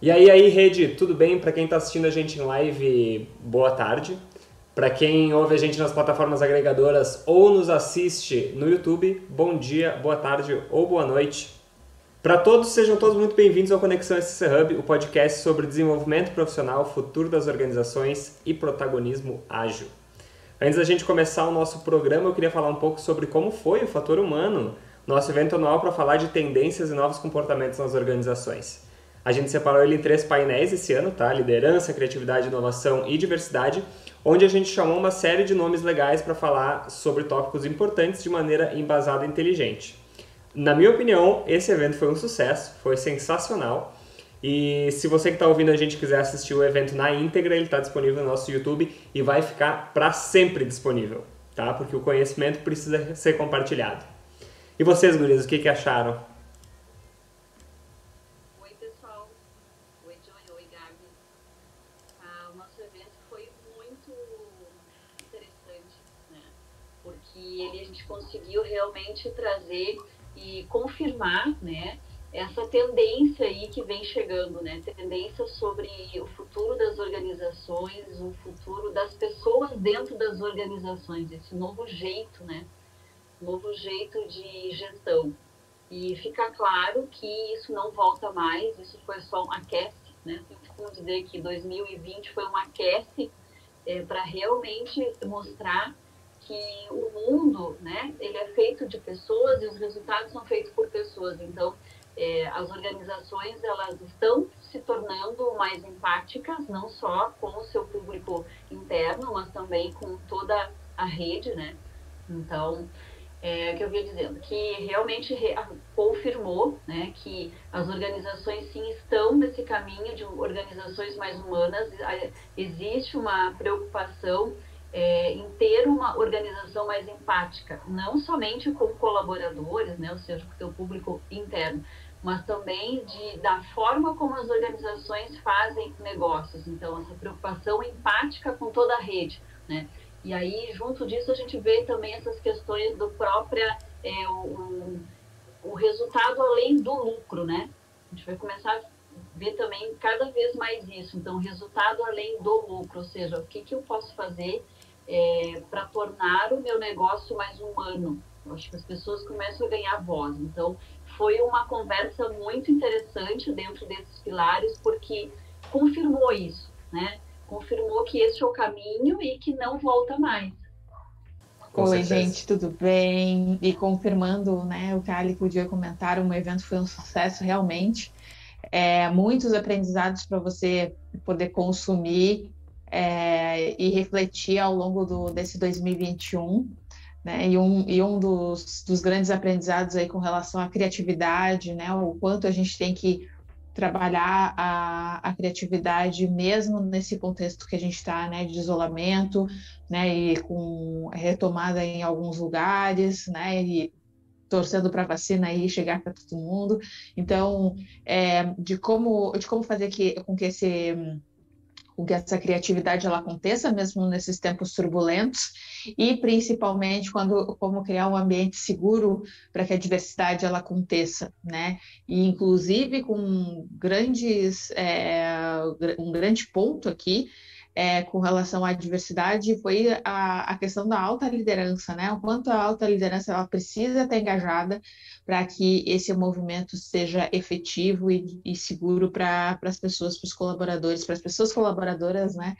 E aí, aí, rede, tudo bem? Para quem está assistindo a gente em live, boa tarde. Para quem ouve a gente nas plataformas agregadoras ou nos assiste no YouTube, bom dia, boa tarde ou boa noite. Para todos, sejam todos muito bem-vindos ao Conexão SC Hub, o podcast sobre desenvolvimento profissional, futuro das organizações e protagonismo ágil. Antes da gente começar o nosso programa, eu queria falar um pouco sobre como foi o fator humano, nosso evento anual para falar de tendências e novos comportamentos nas organizações. A gente separou ele em três painéis esse ano, tá? Liderança, criatividade, inovação e diversidade, onde a gente chamou uma série de nomes legais para falar sobre tópicos importantes de maneira embasada e inteligente. Na minha opinião, esse evento foi um sucesso, foi sensacional. E se você que está ouvindo a gente quiser assistir o evento na íntegra, ele está disponível no nosso YouTube e vai ficar para sempre disponível, tá? Porque o conhecimento precisa ser compartilhado. E vocês, gurias, o que, que acharam? Realmente trazer e confirmar, né, essa tendência aí que vem chegando, né, tendência sobre o futuro das organizações, o futuro das pessoas dentro das organizações, esse novo jeito, né, novo jeito de gestão. E fica claro que isso não volta mais, isso foi só um aquece, né, como dizer que 2020 foi um aquece é, para realmente mostrar que o mundo, né, ele é feito de pessoas e os resultados são feitos por pessoas. Então, é, as organizações elas estão se tornando mais empáticas, não só com o seu público interno, mas também com toda a rede, né? Então, é, que eu vinha dizendo, que realmente re, confirmou né, que as organizações sim estão nesse caminho de organizações mais humanas, existe uma preocupação é, em ter uma organização mais empática, não somente com colaboradores, né, ou seja, com o seu público interno, mas também de, da forma como as organizações fazem negócios. Então, essa preocupação empática com toda a rede, né? E aí, junto disso, a gente vê também essas questões do próprio é, o, o resultado além do lucro, né? A gente vai começar a ver também cada vez mais isso. Então, resultado além do lucro, ou seja, o que, que eu posso fazer é, para tornar o meu negócio mais humano. Eu acho que as pessoas começam a ganhar voz. Então, foi uma conversa muito interessante dentro desses pilares, porque confirmou isso, né? Confirmou que esse é o caminho e que não volta mais. Oi, gente, tudo bem? E confirmando né, o que a Ali podia comentar, o evento foi um sucesso realmente. É, muitos aprendizados para você poder consumir é, e refletir ao longo do, desse 2021. Né? E um, e um dos, dos grandes aprendizados aí com relação à criatividade, né? o quanto a gente tem que trabalhar a, a criatividade mesmo nesse contexto que a gente está, né, de isolamento, né, e com retomada em alguns lugares, né, e torcendo para a vacina aí chegar para todo mundo. Então, é, de como de como fazer que, com que esse com que essa criatividade ela aconteça mesmo nesses tempos turbulentos e principalmente quando como criar um ambiente seguro para que a diversidade ela aconteça, né? E inclusive com grandes é, um grande ponto aqui é, com relação à diversidade foi a, a, questão da alta liderança, né? O quanto a alta liderança ela precisa estar engajada para que esse movimento seja efetivo e, e seguro para as pessoas, para os colaboradores, para as pessoas colaboradoras, né?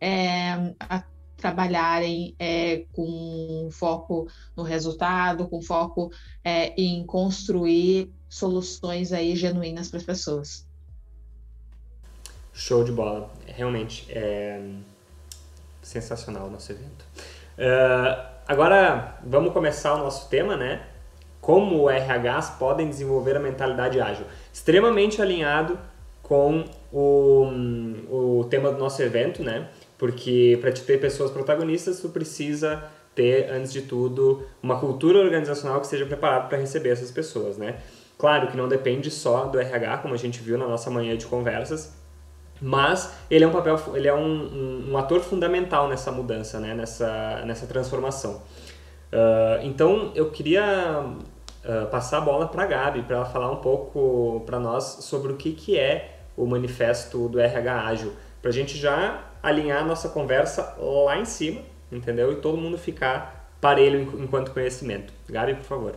É, a, trabalharem é, com foco no resultado, com foco é, em construir soluções aí genuínas para as pessoas. Show de bola. Realmente, é sensacional o nosso evento. Uh, agora, vamos começar o nosso tema, né? Como RHs podem desenvolver a mentalidade ágil. Extremamente alinhado com o, o tema do nosso evento, né? Porque para te ter pessoas protagonistas, tu precisa ter, antes de tudo, uma cultura organizacional que esteja preparada para receber essas pessoas, né? Claro que não depende só do RH, como a gente viu na nossa manhã de conversas, mas ele é um papel, ele é um, um, um ator fundamental nessa mudança, né? nessa, nessa transformação. Uh, então eu queria uh, passar a bola para a Gabi, para ela falar um pouco para nós sobre o que, que é o manifesto do RH Ágil, para a gente já alinhar a nossa conversa lá em cima, entendeu? E todo mundo ficar parelho enquanto conhecimento. Gabi, por favor.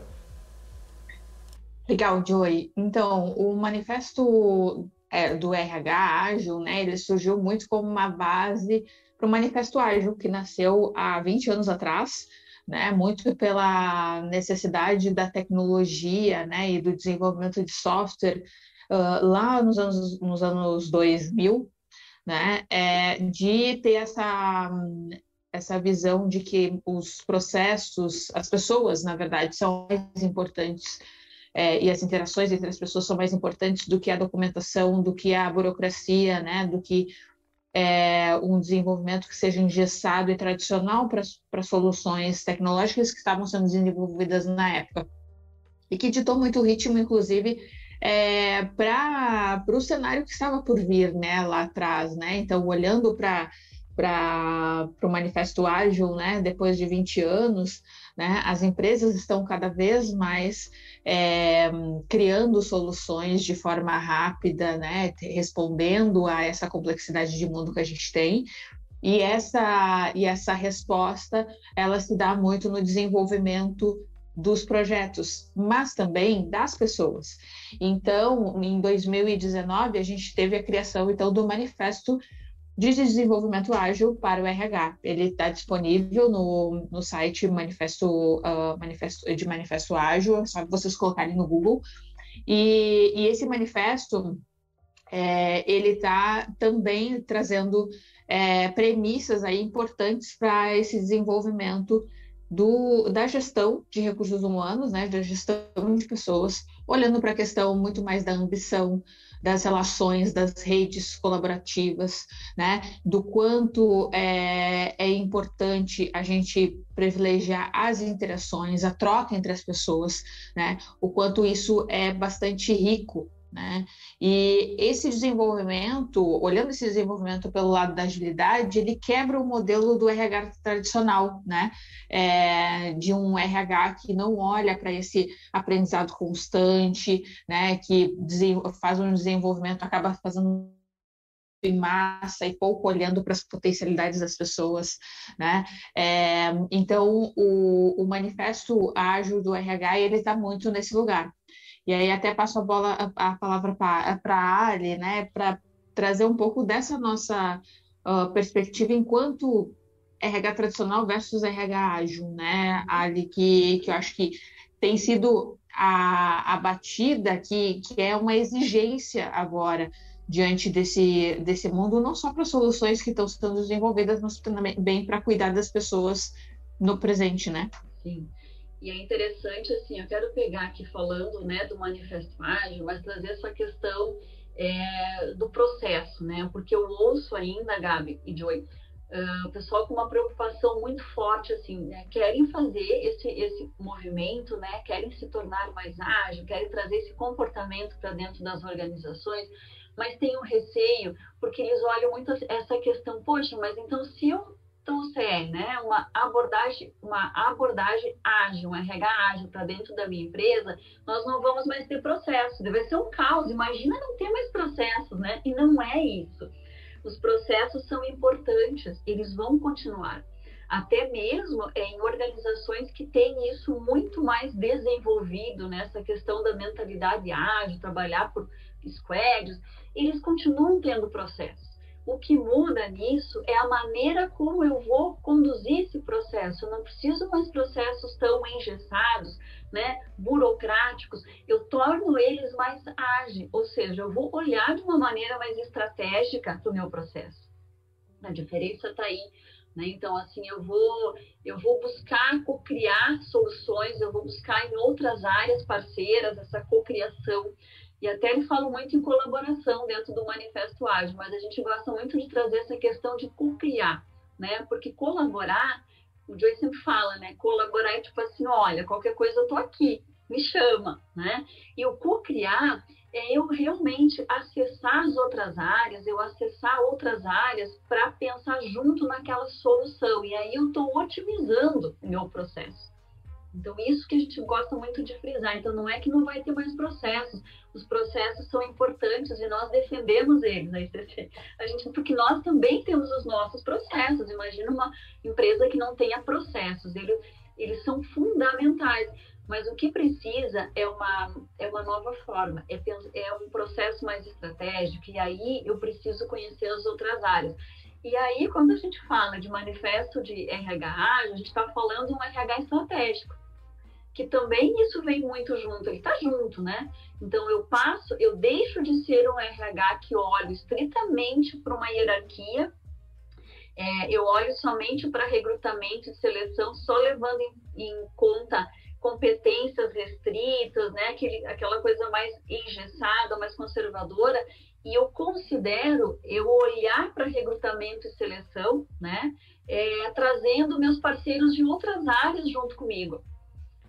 Legal, Joey. Então, o manifesto é, do RH Ágil, né, ele surgiu muito como uma base para o Manifesto Ágil, que nasceu há 20 anos atrás, né, muito pela necessidade da tecnologia né, e do desenvolvimento de software uh, lá nos anos, nos anos 2000, né, é, de ter essa, essa visão de que os processos, as pessoas, na verdade, são mais importantes é, e as interações entre as pessoas são mais importantes do que a documentação, do que a burocracia, né, do que é, um desenvolvimento que seja engessado e tradicional para soluções tecnológicas que estavam sendo desenvolvidas na época. E que ditou muito o ritmo, inclusive, é, para o cenário que estava por vir né, lá atrás. Né? Então, olhando para para o Manifesto Ágil, né, depois de 20 anos, né, as empresas estão cada vez mais é, criando soluções de forma rápida, né, respondendo a essa complexidade de mundo que a gente tem. E essa, e essa resposta, ela se dá muito no desenvolvimento dos projetos, mas também das pessoas. Então, em 2019, a gente teve a criação então do manifesto de desenvolvimento ágil para o RH. Ele está disponível no, no site manifesto, uh, manifesto de manifesto ágil, é só vocês colocarem no Google. E, e esse manifesto é, ele está também trazendo é, premissas aí importantes para esse desenvolvimento do, da gestão de recursos humanos, né, da gestão de pessoas, olhando para a questão muito mais da ambição, das relações, das redes colaborativas, né? Do quanto é, é importante a gente privilegiar as interações, a troca entre as pessoas, né? O quanto isso é bastante rico né? E esse desenvolvimento, olhando esse desenvolvimento pelo lado da agilidade, ele quebra o modelo do RH tradicional, né? É, de um RH que não olha para esse aprendizado constante, né? Que faz um desenvolvimento, acaba fazendo em massa e pouco olhando para as potencialidades das pessoas, né? É, então, o, o manifesto ágil do RH ele está muito nesse lugar. E aí até passo a bola, a, a palavra para a Ali, né, para trazer um pouco dessa nossa uh, perspectiva enquanto RH tradicional versus RH ágil, né, Ali, que, que eu acho que tem sido a, a batida que, que é uma exigência agora diante desse, desse mundo, não só para soluções que estão sendo desenvolvidas, mas também para cuidar das pessoas no presente, né? Sim. E é interessante, assim, eu quero pegar aqui falando né, do Manifesto Ágil, mas trazer essa questão é, do processo, né? Porque eu ouço ainda, Gabi e Joy, o pessoal com uma preocupação muito forte, assim, né? querem fazer esse, esse movimento, né? Querem se tornar mais ágil, querem trazer esse comportamento para dentro das organizações, mas tem um receio, porque eles olham muito essa questão, poxa, mas então se eu trouxer né, uma abordagem, uma abordagem ágil, um RH ágil para dentro da minha empresa, nós não vamos mais ter processo. Deve ser um caos. Imagina não ter mais processos, né? E não é isso. Os processos são importantes, eles vão continuar. Até mesmo em organizações que têm isso muito mais desenvolvido, nessa né? questão da mentalidade ágil, trabalhar por squads, eles continuam tendo processos o que muda nisso é a maneira como eu vou conduzir esse processo. Eu não preciso mais processos tão engessados, né, burocráticos. Eu torno eles mais ágeis, ou seja, eu vou olhar de uma maneira mais estratégica para o meu processo. A diferença está aí. Né? Então, assim, eu vou, eu vou buscar co-criar soluções, eu vou buscar em outras áreas parceiras essa cocriação. E até eles falam muito em colaboração dentro do Manifesto Ágil, mas a gente gosta muito de trazer essa questão de co-criar, né? Porque colaborar, o Joey sempre fala, né? Colaborar é tipo assim, olha, qualquer coisa eu tô aqui, me chama, né? E o co-criar é eu realmente acessar as outras áreas, eu acessar outras áreas para pensar junto naquela solução. E aí eu estou otimizando o meu processo. Então, isso que a gente gosta muito de frisar. Então, não é que não vai ter mais processos. Os processos são importantes e nós defendemos eles. A gente, porque nós também temos os nossos processos. Imagina uma empresa que não tenha processos. Eles, eles são fundamentais. Mas o que precisa é uma, é uma nova forma, é, é um processo mais estratégico, e aí eu preciso conhecer as outras áreas. E aí, quando a gente fala de manifesto de RH, a gente está falando de um RH estratégico, que também isso vem muito junto, ele está junto, né? Então, eu passo, eu deixo de ser um RH que olho estritamente para uma hierarquia, é, eu olho somente para recrutamento e seleção, só levando em, em conta competências restritas, né? Aquele, aquela coisa mais engessada, mais conservadora. E eu considero eu olhar para recrutamento e seleção, né? É, trazendo meus parceiros de outras áreas junto comigo.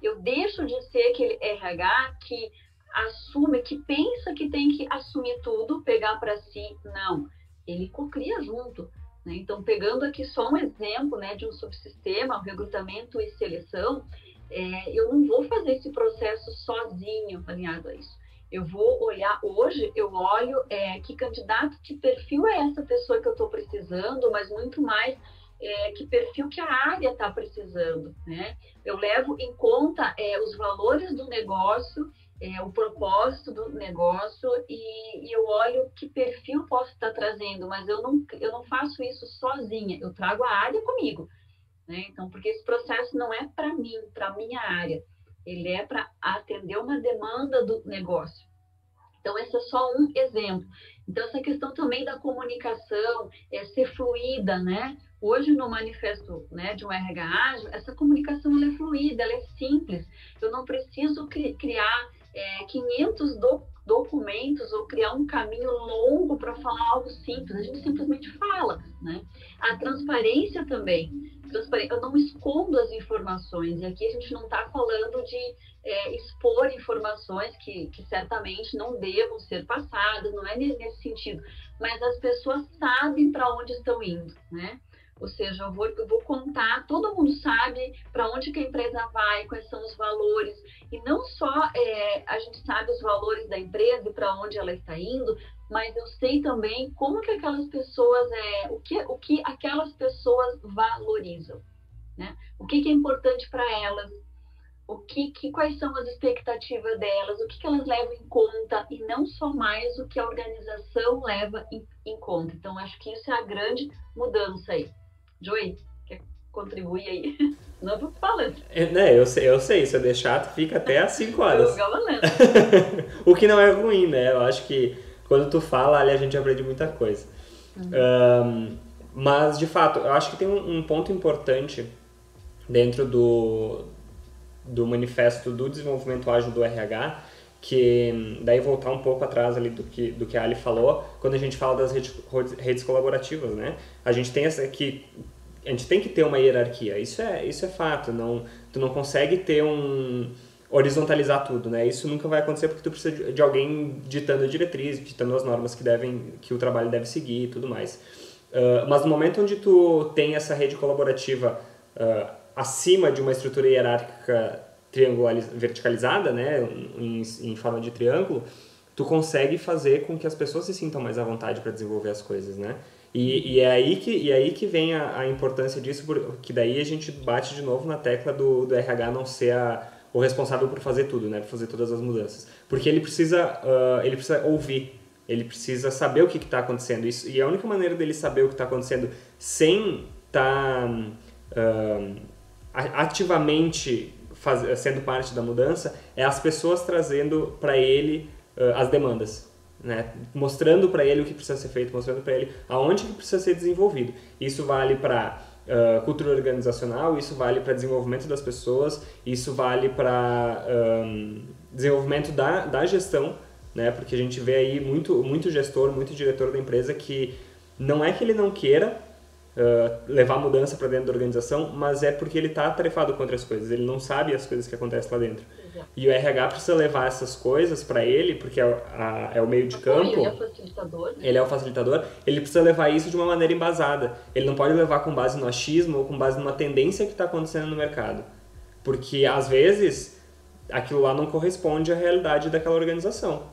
Eu deixo de ser aquele RH que assume, que pensa que tem que assumir tudo, pegar para si. Não, ele cocria junto. Né? Então, pegando aqui só um exemplo né, de um subsistema, recrutamento e seleção, é, eu não vou fazer esse processo sozinho alinhado a isso. Eu vou olhar, hoje eu olho é, que candidato, que perfil é essa pessoa que eu estou precisando, mas muito mais é, que perfil que a área está precisando, né? Eu levo em conta é, os valores do negócio, é, o propósito do negócio e, e, eu olho que perfil posso estar tá trazendo, mas eu não, eu não faço isso sozinha, eu trago a área comigo. Né? Então, porque esse processo não é para mim, para minha área, ele é para atender uma demanda do negócio. Então, esse é só um exemplo. Então, essa questão também da comunicação, é ser fluida, né? Hoje, no manifesto né, de um RH ágil, essa comunicação é fluida, ela é simples. Eu não preciso cri criar é, 500 do documentos ou criar um caminho longo para falar algo simples. A gente simplesmente fala, né? A transparência também eu não escondo as informações. E aqui a gente não está falando de é, expor informações que, que certamente não devam ser passadas, não é nesse sentido. Mas as pessoas sabem para onde estão indo, né? Ou seja, eu vou, eu vou contar, todo mundo sabe para onde que a empresa vai, quais são os valores. E não só é, a gente sabe os valores da empresa e para onde ela está indo, mas eu sei também como que aquelas pessoas é o que o que aquelas pessoas valorizam, né? O que, que é importante para elas, o que, que quais são as expectativas delas, o que, que elas levam em conta e não só mais o que a organização leva em, em conta. Então acho que isso é a grande mudança aí. Joey, quer contribuir aí? Não tô falando. É, né, eu sei, eu sei, se eu deixar, tu fica até às 5 horas. Eu o que não é ruim, né? Eu acho que quando tu fala, ali a gente aprende muita coisa. Uhum. Um, mas, de fato, eu acho que tem um, um, ponto importante dentro do, do manifesto do desenvolvimento ágil do RH, que daí voltar um pouco atrás ali do que, do que a Ali falou, quando a gente fala das redes, redes colaborativas, né? A gente tem essa que a gente tem que ter uma hierarquia, isso é, isso é fato, não, tu não consegue ter um horizontalizar tudo, né? Isso nunca vai acontecer porque tu precisa de alguém ditando diretrizes, ditando as normas que devem, que o trabalho deve seguir e tudo mais. Uh, mas no momento onde tu tem essa rede colaborativa uh, acima de uma estrutura hierárquica verticalizada, né, em, em forma de triângulo, tu consegue fazer com que as pessoas se sintam mais à vontade para desenvolver as coisas, né? E, e, é aí que, e é aí que vem a, a importância disso, porque daí a gente bate de novo na tecla do, do RH não ser a, o responsável por fazer tudo, né? Por fazer todas as mudanças. Porque ele precisa, uh, ele precisa ouvir, ele precisa saber o que está acontecendo. Isso, e a única maneira dele saber o que está acontecendo sem estar tá, uh, ativamente faz, sendo parte da mudança é as pessoas trazendo para ele uh, as demandas. Né? mostrando para ele o que precisa ser feito, mostrando para ele aonde que precisa ser desenvolvido. Isso vale para uh, cultura organizacional, isso vale para desenvolvimento das pessoas, isso vale para um, desenvolvimento da, da gestão, né? Porque a gente vê aí muito, muito gestor, muito diretor da empresa que não é que ele não queira uh, levar mudança para dentro da organização, mas é porque ele está atarefado com outras coisas, ele não sabe as coisas que acontecem lá dentro. E o RH precisa levar essas coisas para ele, porque é, a, é o meio de campo. Ele é o facilitador. Né? Ele é o facilitador. Ele precisa levar isso de uma maneira embasada. Ele não pode levar com base no achismo ou com base numa tendência que está acontecendo no mercado. Porque às vezes aquilo lá não corresponde à realidade daquela organização,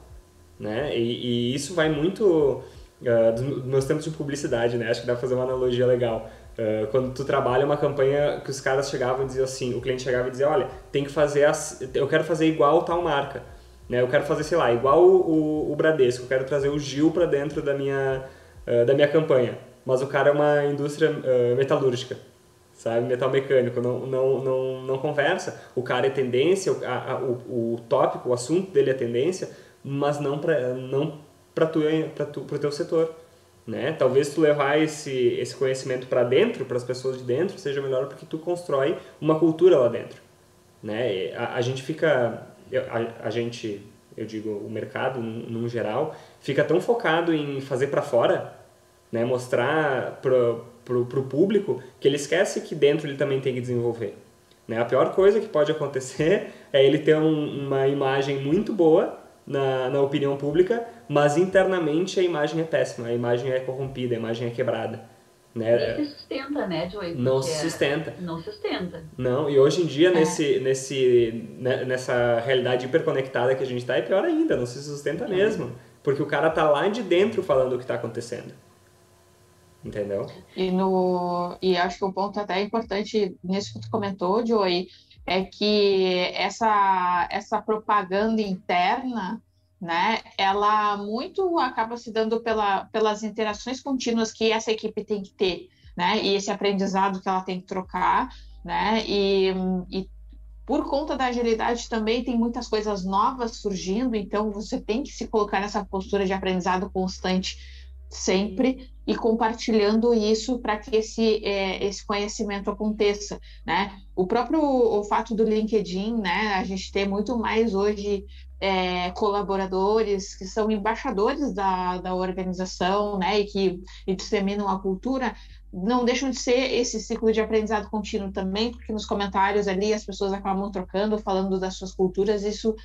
né? E, e isso vai muito uh, dos meus tempos de publicidade, né? Acho que dá pra fazer uma analogia legal. Uh, quando tu trabalha uma campanha que os caras chegavam e diziam assim, o cliente chegava e dizia, olha, tem que fazer, as, eu quero fazer igual tal marca, né? Eu quero fazer, sei lá, igual o, o, o Bradesco, eu quero trazer o Gil para dentro da minha, uh, da minha campanha. Mas o cara é uma indústria uh, metalúrgica, sabe? Metal mecânico, não, não, não, não conversa. O cara é tendência, a, a, o, o tópico, o assunto dele é tendência, mas não para não para tu, para tu, pro teu setor. Né? Talvez tu levar esse, esse conhecimento para dentro, para as pessoas de dentro, seja melhor porque tu constrói uma cultura lá dentro. Né? A, a gente fica, a, a, gente, eu digo, o mercado num geral, fica tão focado em fazer para fora, né? mostrar pro, pro, pro público, que ele esquece que dentro ele também tem que desenvolver. Né? A pior coisa que pode acontecer é ele ter um, uma imagem muito boa na, na opinião pública, mas internamente a imagem é péssima, a imagem é corrompida, a imagem é quebrada. Né? Nem se sustenta, né, Joey? Não se sustenta. Não sustenta. Não, e hoje em dia, é. nesse, nesse, né, nessa realidade hiperconectada que a gente está, é pior ainda, não se sustenta é. mesmo. Porque o cara tá lá de dentro falando o que está acontecendo. Entendeu? E, no, e acho que um ponto até importante nisso que tu comentou, Joey, é que essa, essa propaganda interna, né, ela muito acaba se dando pela, pelas interações contínuas que essa equipe tem que ter, né, e esse aprendizado que ela tem que trocar, né, e, e por conta da agilidade também tem muitas coisas novas surgindo, então você tem que se colocar nessa postura de aprendizado constante sempre e compartilhando isso para que esse, é, esse conhecimento aconteça, né? O próprio o fato do LinkedIn, né? A gente tem muito mais hoje é, colaboradores que são embaixadores da, da organização, né? E que e disseminam a cultura, não deixam de ser esse ciclo de aprendizado contínuo também, porque nos comentários ali as pessoas acabam trocando, falando das suas culturas, isso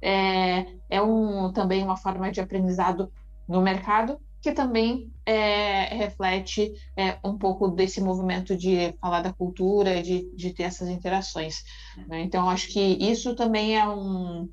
é, é um, também uma forma de aprendizado no mercado que também é, reflete é, um pouco desse movimento de falar da cultura, de, de ter essas interações. Né? Então, acho que isso também é um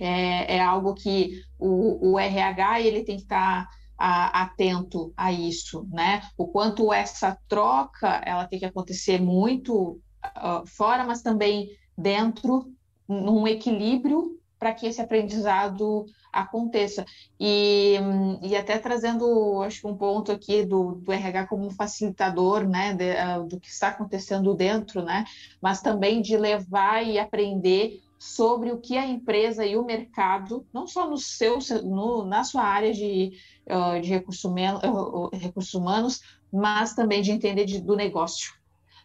é, é algo que o, o, RH ele tem que estar a, atento a isso, né? O quanto essa troca ela tem que acontecer muito uh, fora, mas também dentro, num equilíbrio para que esse aprendizado aconteça. E, e até trazendo, acho um ponto aqui do, do RH como facilitador, né, de, uh, do que está acontecendo dentro, né, mas também de levar e aprender sobre o que a empresa e o mercado, não só no seu, no, na sua área de, de recursos humanos, recursos humanos, mas também de entender de, do negócio.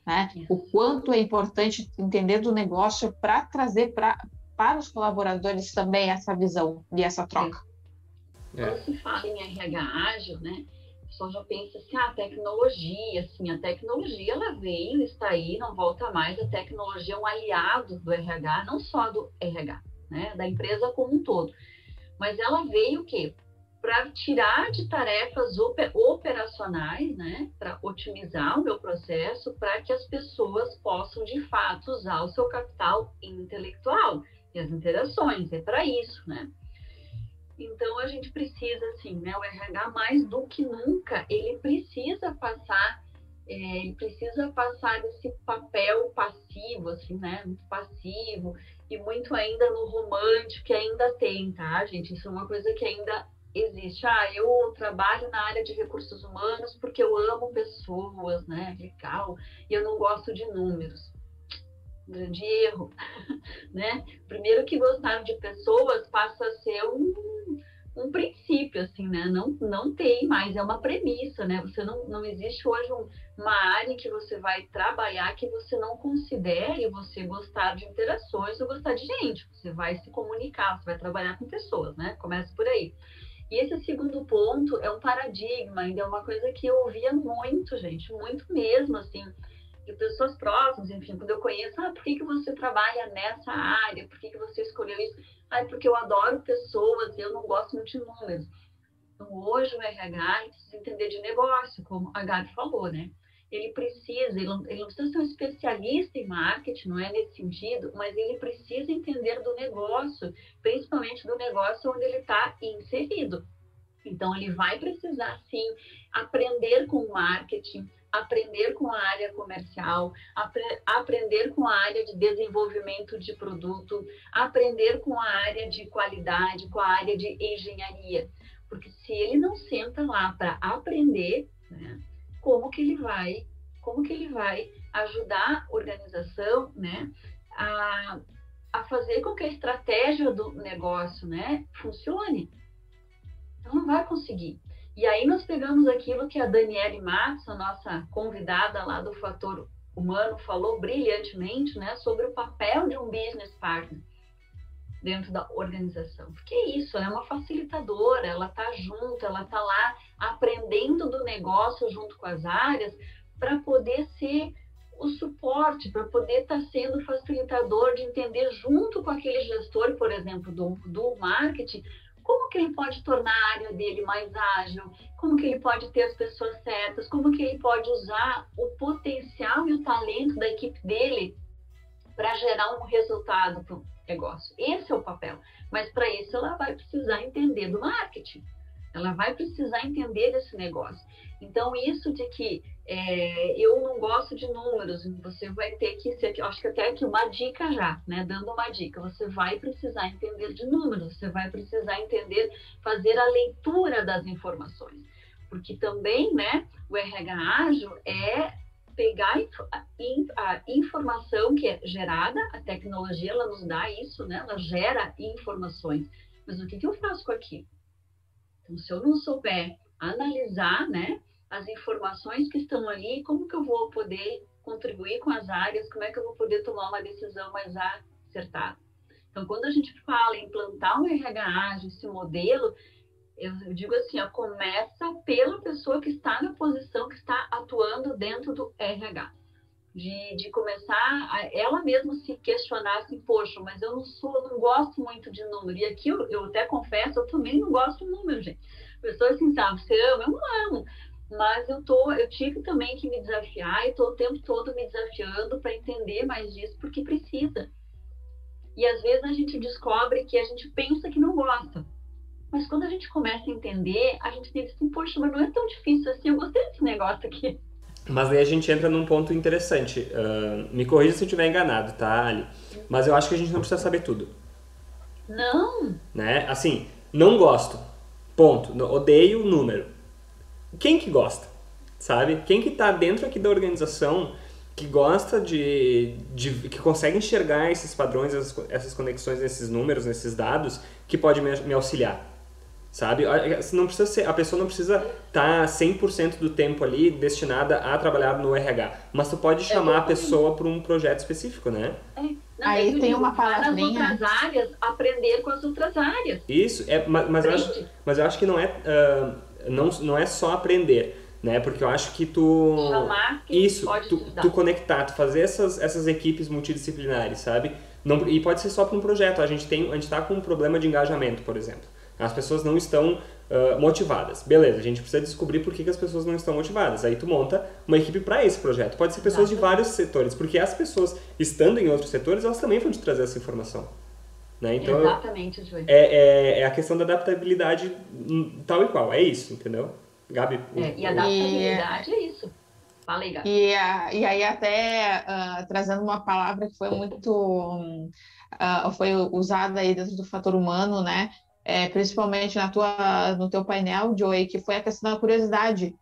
Né? O quanto é importante entender do negócio para trazer para para os colaboradores também essa visão e essa troca. É. Quando se fala em RH ágil, né? O pessoal já pensa assim, ah, tecnologia, assim, a tecnologia ela veio, está aí, não volta mais. A tecnologia é um aliado do RH, não só do RH, né? Da empresa como um todo. Mas ela veio o quê? Para tirar de tarefas operacionais, né? Para otimizar o meu processo, para que as pessoas possam de fato usar o seu capital intelectual e as interações, é para isso, né? Então a gente precisa, assim, né? O RH mais do que nunca, ele precisa passar, é, ele precisa passar desse papel passivo, assim, né? Muito passivo e muito ainda no romântico que ainda tem, tá, gente? Isso é uma coisa que ainda existe. Ah, eu trabalho na área de recursos humanos porque eu amo pessoas, né? Legal. E eu não gosto de números grande erro, né? Primeiro que gostar de pessoas passa a ser um, um princípio, assim, né? Não, não tem mais, é uma premissa, né? Você não, não existe hoje um, uma área em que você vai trabalhar que você não considere você gostar de interações ou gostar de gente. Você vai se comunicar, você vai trabalhar com pessoas, né? Começa por aí. E esse segundo ponto é um paradigma, ainda é uma coisa que eu ouvia muito, gente, muito mesmo, assim, de pessoas próximas, enfim, quando eu conheço, ah, por que, que você trabalha nessa área? Por que, que você escolheu isso? Ah, porque eu adoro pessoas eu não gosto muito de números. Então, hoje o RH precisa entender de negócio, como a Gabi falou, né? ele precisa, ele não, ele não, precisa ser um especialista em marketing, não é nesse sentido, mas ele precisa entender do negócio, principalmente do negócio onde ele está inserido. Então, ele vai precisar, sim, aprender com o marketing, aprender com a área comercial, apre aprender com a área de desenvolvimento de produto, aprender com a área de qualidade, com a área de engenharia. Porque se ele não senta lá para aprender, né, como que ele vai, como que ele vai ajudar a organização, né, a, a fazer com que a estratégia do negócio, né, funcione? Então não vai conseguir. E aí nós pegamos aquilo que a Daniele Matos, a nossa convidada lá do Fator Humano, falou brilhantemente, né, sobre o papel de um business partner dentro da organização. Porque é isso, ela é uma facilitadora, ela está junto, ela está lá aprendendo do negócio junto com as áreas para poder ser o suporte, para poder estar tá sendo facilitador de entender junto com aquele gestor, por exemplo, do, do marketing, como que ele pode tornar a área dele mais ágil, como que ele pode ter as pessoas certas, como que ele pode usar o potencial e o talento da equipe dele para gerar um resultado para o negócio. Esse é o papel. Mas para isso ela vai precisar entender do marketing. Ela vai precisar entender desse negócio. Então, isso de que é, eu não gosto de números, você vai ter que ser, acho que até aqui uma dica já, né? Dando uma dica, você vai precisar entender de números, você vai precisar entender, fazer a leitura das informações. Porque também, né, o RH ágil é pegar a informação que é gerada, a tecnologia ela nos dá isso, né? Ela gera informações. Mas o que, que eu faço com aquilo? Então, se eu não souber analisar, né, as informações que estão ali, como que eu vou poder contribuir com as áreas, como é que eu vou poder tomar uma decisão mais acertada. Então, quando a gente fala em implantar um RH esse modelo, eu digo assim, ó, começa pela pessoa que está na posição, que está atuando dentro do RH. De, de começar a, ela mesma se questionar assim, poxa, mas eu não sou, não gosto muito de número. E aqui eu, eu até confesso, eu também não gosto de número, gente. Pessoas assim, sabe, você ama, eu não amo mas eu tô, eu tive também que me desafiar e estou o tempo todo me desafiando para entender mais disso, porque precisa. E às vezes a gente descobre que a gente pensa que não gosta. Mas quando a gente começa a entender, a gente diz assim, poxa, mas não é tão difícil assim, eu gostei desse negócio aqui. Mas aí a gente entra num ponto interessante. Uh, me corrija se eu estiver enganado, tá, Ali? Mas eu acho que a gente não precisa saber tudo. Não. Né? Assim, não gosto. Ponto. Odeio o número quem que gosta, sabe? Quem que tá dentro aqui da organização que gosta de, de que consegue enxergar esses padrões, essas, essas conexões, esses números, esses dados, que pode me, me auxiliar, sabe? Não precisa ser, a pessoa não precisa estar tá 100% do tempo ali destinada a trabalhar no RH, mas tu pode chamar a pessoa para um projeto específico, né? É. Não, Aí tem uma palavrinha. Nas outras áreas, aprender com as outras áreas. Isso, é, mas, mas, eu, acho, mas eu acho que não é... Uh, não, não é só aprender, né? Porque eu acho que tu Chamar isso, tu, tu, conectar, tu fazer essas, essas equipes multidisciplinares, sabe? Não, e pode ser só para um projeto. A gente tem, a gente está com um problema de engajamento, por exemplo. As pessoas não estão uh, motivadas. Beleza, a gente precisa descobrir por que, que, as pessoas não estão motivadas. Aí tu monta uma equipe para esse projeto. Pode ser pessoas Exatamente. de vários setores, porque as pessoas estando em outros setores, elas também vão te trazer essa informação. Né? Então, Exatamente, Joey. É, é, é, a questão da adaptabilidade tal e qual, é isso, entendeu? Gabi? É, e adaptabilidade e, é isso. Fala aí, Gabi. E, e aí até uh, trazendo uma palavra que foi muito... Uh, foi usada aí dentro do fator humano, né? É, principalmente na tua, no teu painel, Joey, que foi a questão da curiosidade.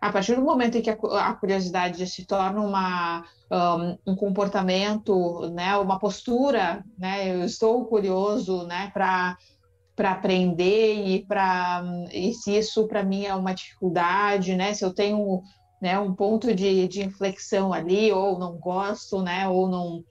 A partir do momento em que a, curiosidade se torna uma, um, um, comportamento, né, uma postura, né, eu estou curioso, né, para para aprender e para e se isso para mim é uma dificuldade, né, se eu tenho né, um ponto de, de inflexão ali ou não gosto, né, ou não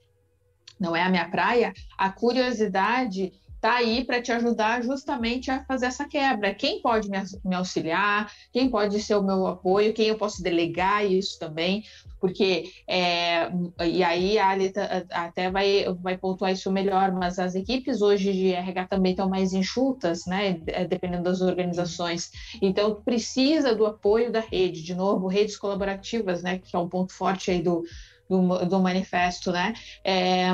não é a minha praia, a curiosidade tá aí para te ajudar justamente a fazer essa quebra. Quem pode me, auxiliar? Quem pode ser o meu apoio? Quem eu posso delegar isso também? Porque, é, e aí a Alita até vai, vai pontuar isso melhor, mas as equipes hoje de RH também estão mais enxutas, né? É, dependendo das organizações. Então, precisa do apoio da rede, de novo, redes colaborativas, né? Que é um ponto forte aí do, do, do manifesto, né? É,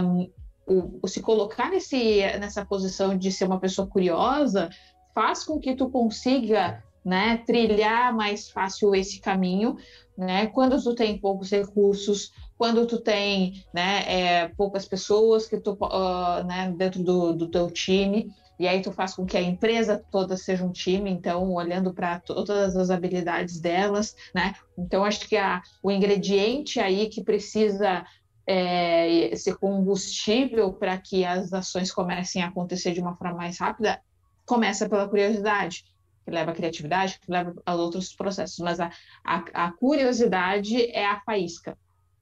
o, o se colocar nesse, nessa posição de ser uma pessoa curiosa faz com que tu consiga né, trilhar mais fácil esse caminho, né, quando tu tem poucos recursos, quando tu tem né, é, poucas pessoas que tu, uh, né, dentro do, do teu time, e aí tu faz com que a empresa toda seja um time, então olhando para todas as habilidades delas, né? Então acho que a, o ingrediente aí que precisa é, combustível para que as ações comecem a acontecer de uma forma mais rápida, começa pela curiosidade, que leva à criatividade, que leva a outros processos. Mas a, a, a curiosidade é a faísca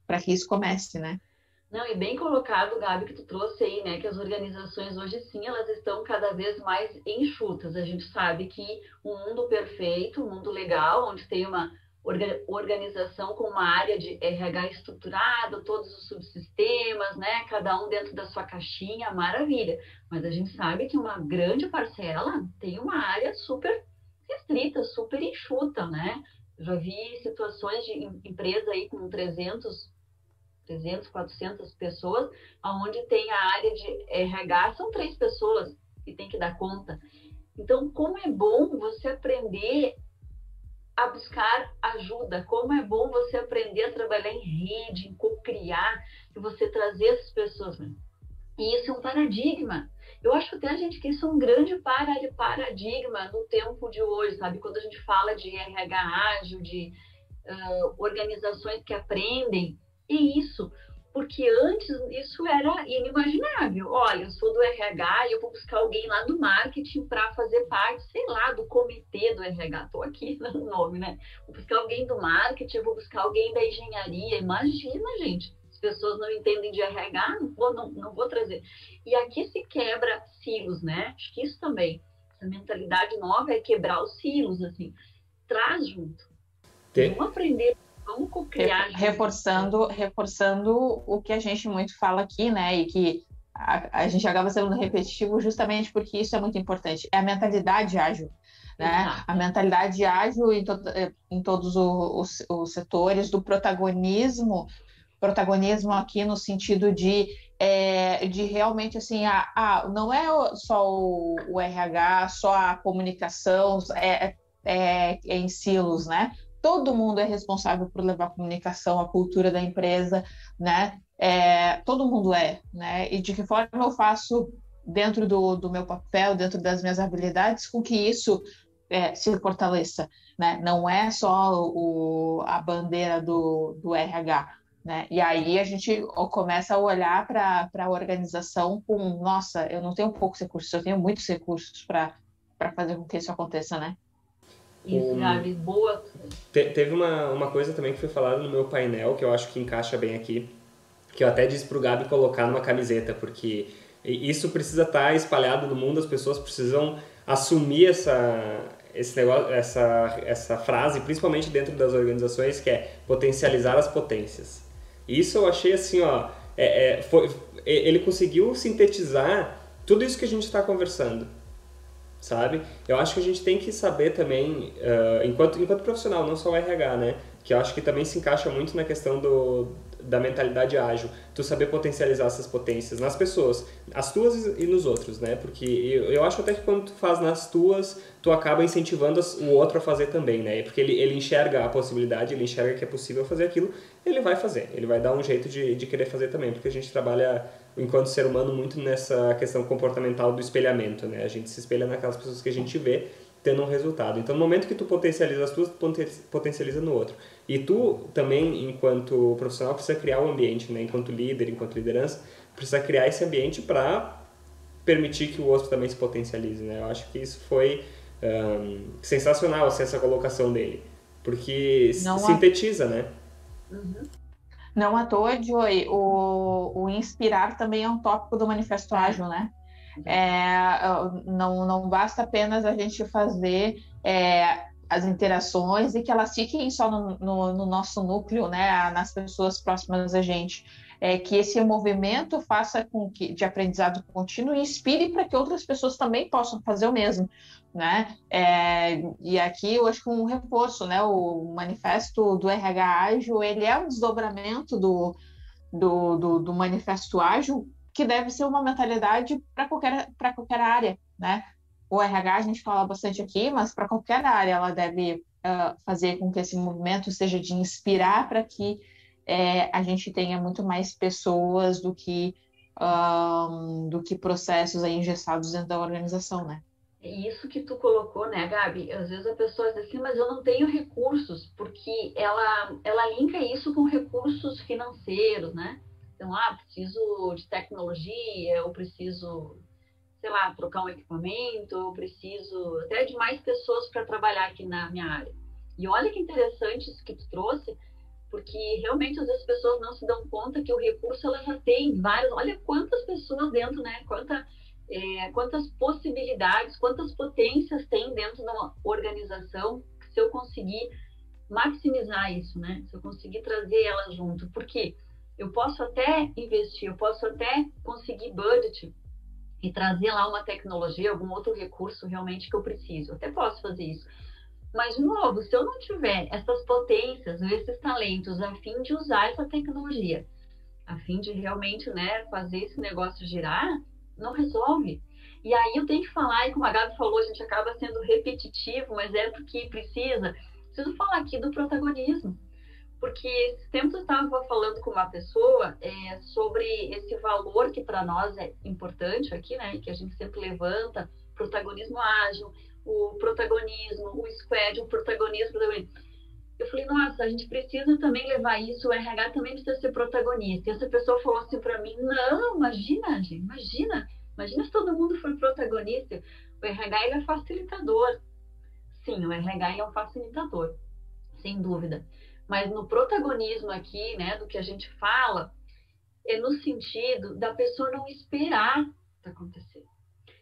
para que isso comece, né? Não, e bem colocado, Gabi, que tu trouxe aí, né, que as organizações hoje sim, elas estão cada vez mais enxutas. A gente sabe que um mundo perfeito, um mundo legal, onde tem uma organização com uma área de RH estruturada, todos os subsistemas, né? Cada um dentro da sua caixinha, maravilha. Mas a gente sabe que uma grande parcela tem uma área super restrita, super enxuta, né? Já vi situações de empresa aí com 300, 300, 400 pessoas, onde tem a área de RH, são três pessoas que tem que dar conta. Então, como é bom você aprender a buscar ajuda. Como é bom você aprender a trabalhar em rede, em co-criar, e você trazer essas pessoas. E isso é um paradigma. Eu acho até, a gente, que isso é um grande paradigma no tempo de hoje, sabe? Quando a gente fala de RH ágil, de uh, organizações que aprendem, é isso porque antes isso era inimaginável. Olha, eu sou do RH e eu vou buscar alguém lá do marketing para fazer parte, sei lá, do comitê do RH. Estou aqui no nome, né? Vou buscar alguém do marketing, eu vou buscar alguém da engenharia. Imagina, gente. As pessoas não entendem de RH, não vou, não, não vou trazer. E aqui se quebra silos, né? Acho que isso também. Essa mentalidade nova é quebrar os silos, assim. Traz junto. Tem. Vamos aprender Vamos. Reforçando, reforçando o que a gente muito fala aqui, né? E que a, a, gente acaba sendo repetitivo justamente porque isso é muito importante. É a mentalidade ágil. Né? A mentalidade ágil em, to em todos os, os, setores, do protagonismo, protagonismo aqui no sentido de, é, de realmente assim, a, a, não é só o, o RH, só a comunicação, é, é, é em silos, né? Todo mundo é responsável por levar a comunicação, a cultura da empresa, né? É, todo mundo é, né? E de que forma eu faço dentro do, do meu papel, dentro das minhas habilidades, com que isso é, se fortaleça, né? Não é só o, a bandeira do, do RH, né? E aí a gente começa a olhar para a organização com, nossa, eu não tenho poucos recursos, eu tenho muitos recursos para fazer com que isso aconteça, né? Isso, Gabi, boa. Te, teve uma, uma coisa também que foi falada no meu painel, que eu acho que encaixa bem aqui, que eu até disse pro Gabi colocar numa camiseta, porque isso precisa estar tá espalhado no mundo, as pessoas precisam assumir essa, esse negócio, essa, essa frase, principalmente dentro das organizações, que é potencializar as potências. Isso eu achei assim, ó, é, é, foi, ele conseguiu sintetizar tudo isso que a gente está conversando sabe? Eu acho que a gente tem que saber também, uh, enquanto, enquanto profissional, não só o RH, né? Que eu acho que também se encaixa muito na questão do, da mentalidade ágil, tu saber potencializar essas potências nas pessoas, as tuas e nos outros, né? Porque eu, eu acho até que quando tu faz nas tuas, tu acaba incentivando o outro a fazer também, né? Porque ele, ele enxerga a possibilidade, ele enxerga que é possível fazer aquilo, ele vai fazer, ele vai dar um jeito de, de querer fazer também, porque a gente trabalha enquanto ser humano muito nessa questão comportamental do espelhamento, né? A gente se espelha naquelas pessoas que a gente vê tendo um resultado. Então, no momento que tu potencializa as tuas, potencializa no outro. E tu também, enquanto profissional, precisa criar o um ambiente, né? Enquanto líder, enquanto liderança, precisa criar esse ambiente para permitir que o outro também se potencialize, né? Eu acho que isso foi um, sensacional, assim, essa colocação dele. Porque Não sintetiza, né? Uhum. Não à toa, Joey, o, o inspirar também é um tópico do Manifesto Ágil, né? É, não, não basta apenas a gente fazer é, as interações e que elas fiquem só no, no, no, nosso núcleo, né, nas pessoas próximas a gente. É, que esse movimento faça com que de aprendizado contínuo e inspire para que outras pessoas também possam fazer o mesmo, né? É, e aqui eu acho que um reforço, né? O manifesto do RH ágil ele é um desdobramento do, do, do, do manifesto ágil que deve ser uma mentalidade para qualquer, qualquer área, né? O RH a gente fala bastante aqui, mas para qualquer área ela deve uh, fazer com que esse movimento seja de inspirar para que é, a gente tenha muito mais pessoas do que um, do que processos engessados dentro da organização, né? É isso que tu colocou, né, Gabi? Às vezes a pessoa diz assim, mas eu não tenho recursos, porque ela, ela linka isso com recursos financeiros, né? Então, ah, preciso de tecnologia, eu preciso, sei lá, trocar um equipamento, eu preciso até de mais pessoas para trabalhar aqui na minha área. E olha que interessante isso que tu trouxe, porque realmente às vezes as pessoas não se dão conta que o recurso ela já tem vários, olha quantas pessoas dentro, né? Quanta, é, quantas possibilidades, quantas potências tem dentro de uma organização se eu conseguir maximizar isso, né? Se eu conseguir trazer elas junto. Porque eu posso até investir, eu posso até conseguir budget e trazer lá uma tecnologia, algum outro recurso realmente que eu preciso. Eu até posso fazer isso. Mas, de novo, se eu não tiver essas potências, esses talentos a fim de usar essa tecnologia, a fim de realmente né, fazer esse negócio girar, não resolve. E aí eu tenho que falar, e como a Gabi falou, a gente acaba sendo repetitivo, mas é porque precisa. Preciso falar aqui do protagonismo porque esse tempo eu estava falando com uma pessoa é, sobre esse valor que para nós é importante aqui, né, que a gente sempre levanta, protagonismo ágil, o protagonismo, o squad, o protagonismo. Eu falei, nossa, a gente precisa também levar isso, o RH também precisa ser protagonista. E essa pessoa falou assim para mim, não, imagina, gente, imagina, imagina se todo mundo for protagonista. O RH ele é facilitador. Sim, o RH é um facilitador, sem dúvida. Mas no protagonismo aqui, né, do que a gente fala, é no sentido da pessoa não esperar acontecer.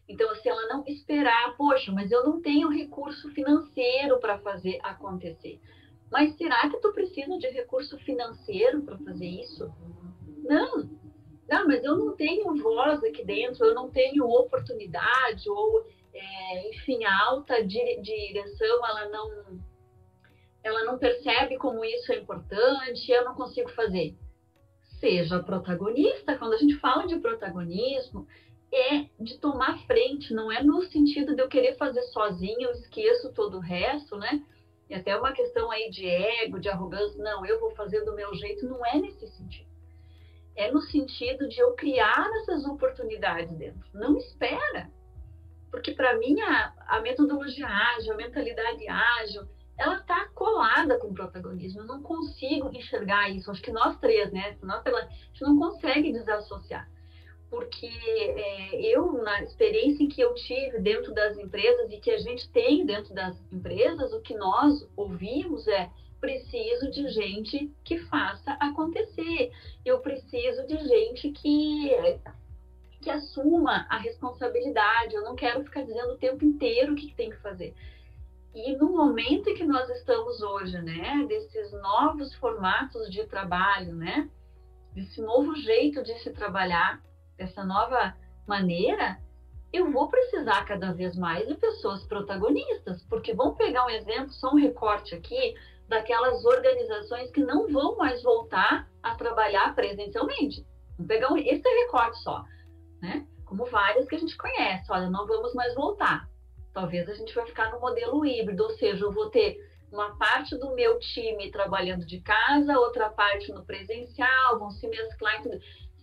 Então, se ela não esperar, poxa, mas eu não tenho recurso financeiro para fazer acontecer. Mas será que tu precisa de recurso financeiro para fazer isso? Não. Não, mas eu não tenho voz aqui dentro, eu não tenho oportunidade, ou, é, enfim, a alta direção, ela não, ela não percebe como isso é importante, eu não consigo fazer. Seja protagonista, quando a gente fala de protagonismo, é de tomar frente, não é no sentido de eu querer fazer sozinho, eu esqueço todo o resto, né? E até uma questão aí de ego, de arrogância, não, eu vou fazer do meu jeito, não é nesse sentido. É no sentido de eu criar essas oportunidades dentro. Não espera. Porque para mim a, a metodologia ágil, a mentalidade ágil, ela está colada com o protagonismo. Eu não consigo enxergar isso. Acho que nós três, né? Nós, a gente não consegue desassociar. Porque é, eu, na experiência que eu tive dentro das empresas e que a gente tem dentro das empresas, o que nós ouvimos é preciso de gente que faça acontecer. Eu preciso de gente que que assuma a responsabilidade. Eu não quero ficar dizendo o tempo inteiro o que tem que fazer. E no momento em que nós estamos hoje, né, desses novos formatos de trabalho, né, desse novo jeito de se trabalhar, dessa nova maneira, eu vou precisar cada vez mais de pessoas protagonistas, porque vamos pegar um exemplo, só um recorte aqui, daquelas organizações que não vão mais voltar a trabalhar presencialmente. Vamos pegar um, esse recorte só, né? Como várias que a gente conhece, olha, não vamos mais voltar. Talvez a gente vai ficar no modelo híbrido, ou seja, eu vou ter uma parte do meu time trabalhando de casa, outra parte no presencial, vão se mesclar. Tudo.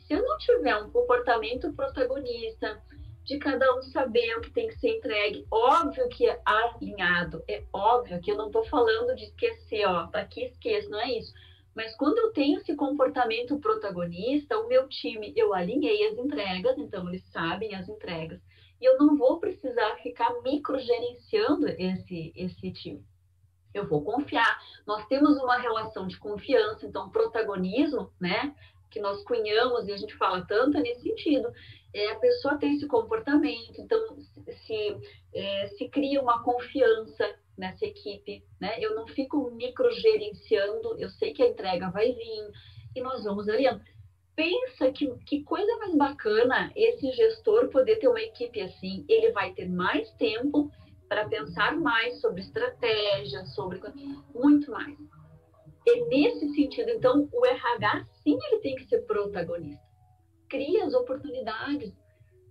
Se eu não tiver um comportamento protagonista, de cada um saber o que tem que ser entregue, óbvio que é alinhado, é óbvio que eu não estou falando de esquecer, ó, tá aqui esqueço, não é isso. Mas quando eu tenho esse comportamento protagonista, o meu time, eu alinhei as entregas, então eles sabem as entregas e eu não vou precisar ficar microgerenciando esse, esse time. Eu vou confiar. Nós temos uma relação de confiança, então protagonismo, né? Que nós cunhamos, e a gente fala tanto é nesse sentido, é a pessoa ter esse comportamento, então se, é, se cria uma confiança nessa equipe, né? Eu não fico microgerenciando, eu sei que a entrega vai vir e nós vamos orientando. Pensa que, que coisa mais bacana esse gestor poder ter uma equipe assim, ele vai ter mais tempo para pensar mais sobre estratégia, sobre muito mais. E nesse sentido, então, o RH sim ele tem que ser protagonista. Cria as oportunidades.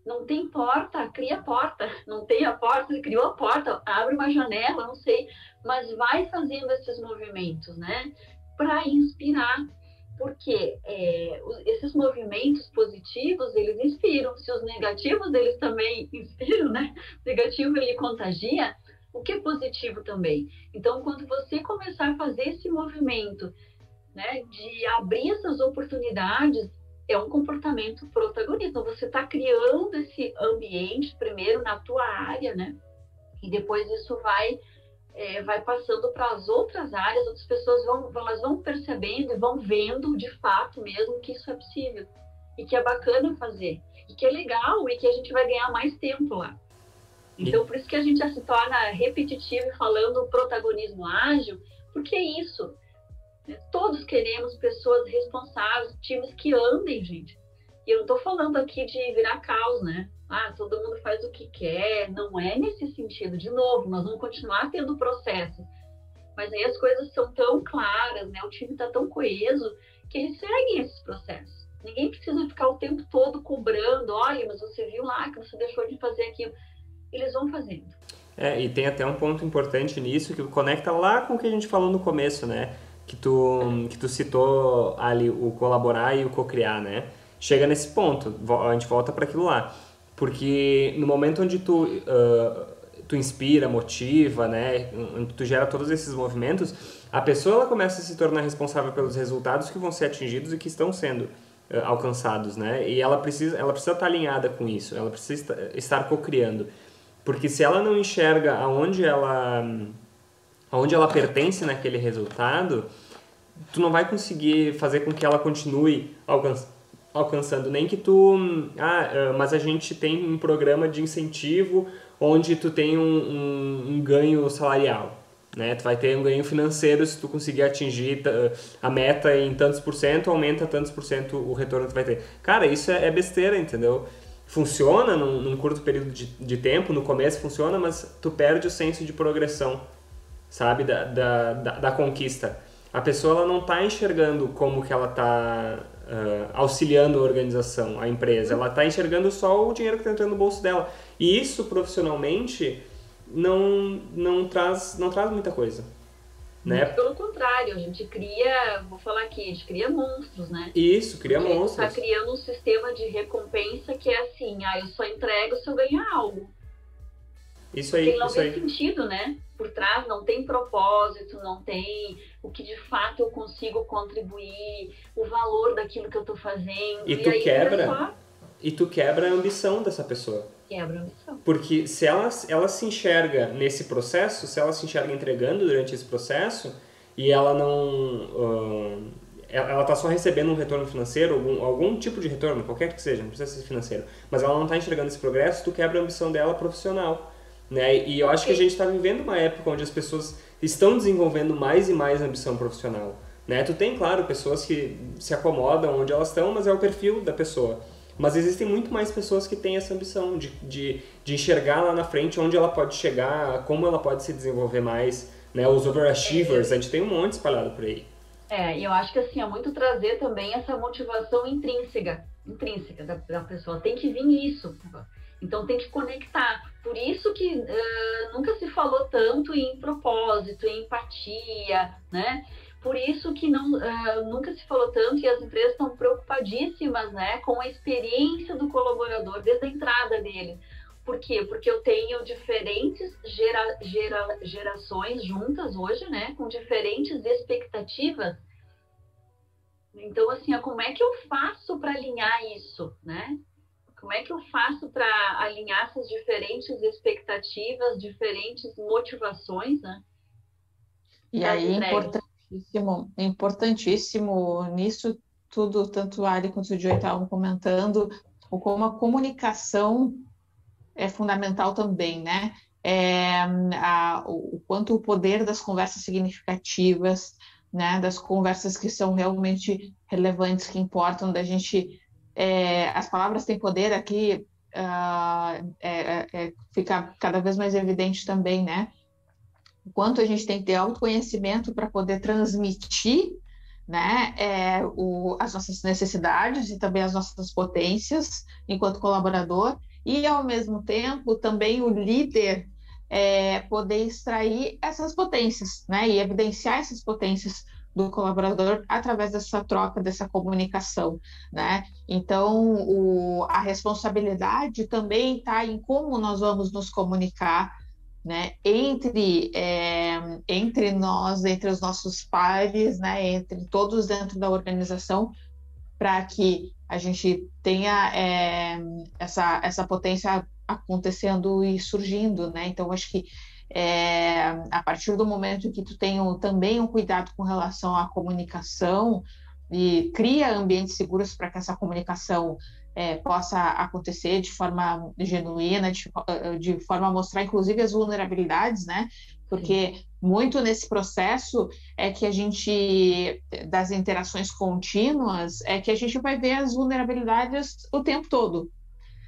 Não tem porta, cria porta. Não tem a porta, criou a porta, abre uma janela, não sei, mas vai fazendo esses movimentos, né? Para inspirar, porque é, esses movimentos positivos eles inspiram. Se os negativos eles também inspiram, né? O negativo ele contagia o que é positivo também. Então, quando você começar a fazer esse movimento, né, de abrir essas oportunidades, é um comportamento protagonista. Você está criando esse ambiente primeiro na tua área, né? E depois isso vai é, vai passando para as outras áreas, outras pessoas vão, elas vão percebendo e vão vendo de fato mesmo que isso é possível e que é bacana fazer e que é legal e que a gente vai ganhar mais tempo lá. Então, por isso que a gente já se torna repetitivo falando protagonismo ágil, porque é isso. Todos queremos pessoas responsáveis, times que andem, gente. E eu não estou falando aqui de virar caos, né? Ah, todo mundo faz o que quer. Não é nesse sentido. De novo, nós vamos continuar tendo processo. Mas aí as coisas são tão claras, né? O time está tão coeso que eles seguem esses processos. Ninguém precisa ficar o tempo todo cobrando. Olha, mas você viu lá que você deixou de fazer aquilo eles vão fazendo. É, e tem até um ponto importante nisso que conecta lá com o que a gente falou no começo, né? Que tu, que tu citou ali o colaborar e o co-criar, né? Chega nesse ponto, a gente volta para aquilo lá. Porque no momento onde tu, uh, tu inspira, motiva, né? Onde tu gera todos esses movimentos, a pessoa ela começa a se tornar responsável pelos resultados que vão ser atingidos e que estão sendo uh, alcançados, né? E ela precisa, ela precisa estar alinhada com isso, ela precisa estar co-criando. Porque se ela não enxerga aonde ela, aonde ela pertence naquele resultado, tu não vai conseguir fazer com que ela continue alcançando alcançando, nem que tu, ah, ah, mas a gente tem um programa de incentivo onde tu tem um, um, um, ganho salarial, né? Tu vai ter um ganho financeiro se tu conseguir atingir a meta em tantos por cento, aumenta tantos por cento o retorno que tu vai ter. Cara, isso é, é besteira, entendeu? Funciona num, num curto período de, de, tempo, no começo funciona, mas tu perde o senso de progressão, sabe, da, da, da, da conquista. A pessoa ela não está enxergando como que ela está uh, auxiliando a organização, a empresa. Ela está enxergando só o dinheiro que está entrando no bolso dela. E isso, profissionalmente, não, não, traz, não traz muita coisa. Né? Pelo contrário, a gente cria, vou falar aqui, a gente cria monstros, né? Isso, cria Porque monstros. A gente está criando um sistema de recompensa que é assim, ah, eu só entrego se eu ganhar algo. Isso aí, Porque não isso tem aí. sentido, né? Por trás não tem propósito, não tem o que de fato eu consigo contribuir, o valor daquilo que eu estou fazendo. E, e tu quebra, só... e tu quebra a ambição dessa pessoa. Quebra missão. Porque se ela, ela se enxerga nesse processo, se ela se enxerga entregando durante esse processo e ela não. Uh, ela está só recebendo um retorno financeiro, algum, algum tipo de retorno, qualquer que seja, não precisa ser financeiro, mas ela não está enxergando esse progresso, tu quebra a ambição dela profissional. Né? E eu acho que a gente está vivendo uma época onde as pessoas estão desenvolvendo mais e mais ambição profissional. Né? Tu tem, claro, pessoas que se acomodam onde elas estão, mas é o perfil da pessoa. Mas existem muito mais pessoas que têm essa ambição de, de, de enxergar lá na frente onde ela pode chegar, como ela pode se desenvolver mais. Né? Os overachievers, a gente tem um monte espalhado por aí. É, e eu acho que assim, é muito trazer também essa motivação intrínseca, intrínseca da, da pessoa. Tem que vir isso. Então tem que conectar. Por isso que uh, nunca se falou tanto em propósito, em empatia, né? Por isso que não, uh, nunca se falou tanto e as empresas estão preocupadíssimas né, com a experiência do colaborador desde a entrada dele. Por quê? Porque eu tenho diferentes gera, gera, gerações juntas hoje, né, com diferentes expectativas. Então, assim, como é que eu faço para alinhar isso, né? Como é que eu faço para alinhar essas diferentes expectativas, diferentes motivações, né? E aí é importante importantíssimo, importantíssimo nisso tudo, tanto o Ali quanto o Joey estavam comentando, o como a comunicação é fundamental também, né? É, a, o, o quanto o poder das conversas significativas, né, das conversas que são realmente relevantes, que importam, da gente. É, as palavras têm poder aqui, uh, é, é, fica cada vez mais evidente também, né? O quanto a gente tem que ter autoconhecimento para poder transmitir né, é, o, as nossas necessidades e também as nossas potências enquanto colaborador, e ao mesmo tempo também o líder é, poder extrair essas potências, né, e evidenciar essas potências do colaborador através dessa troca, dessa comunicação, né? Então, o, a responsabilidade também está em como nós vamos nos comunicar, né? Entre é, entre nós, entre os nossos pares, né? Entre todos dentro da organização, para que a gente tenha é, essa essa potência acontecendo e surgindo, né? Então, acho que é, a partir do momento que tu tem um, também um cuidado com relação à comunicação e cria ambientes seguros para que essa comunicação é, possa acontecer de forma genuína, de, de, forma a mostrar inclusive as vulnerabilidades, né? Porque Sim. muito nesse processo é que a gente, das interações contínuas, é que a gente vai ver as vulnerabilidades o tempo todo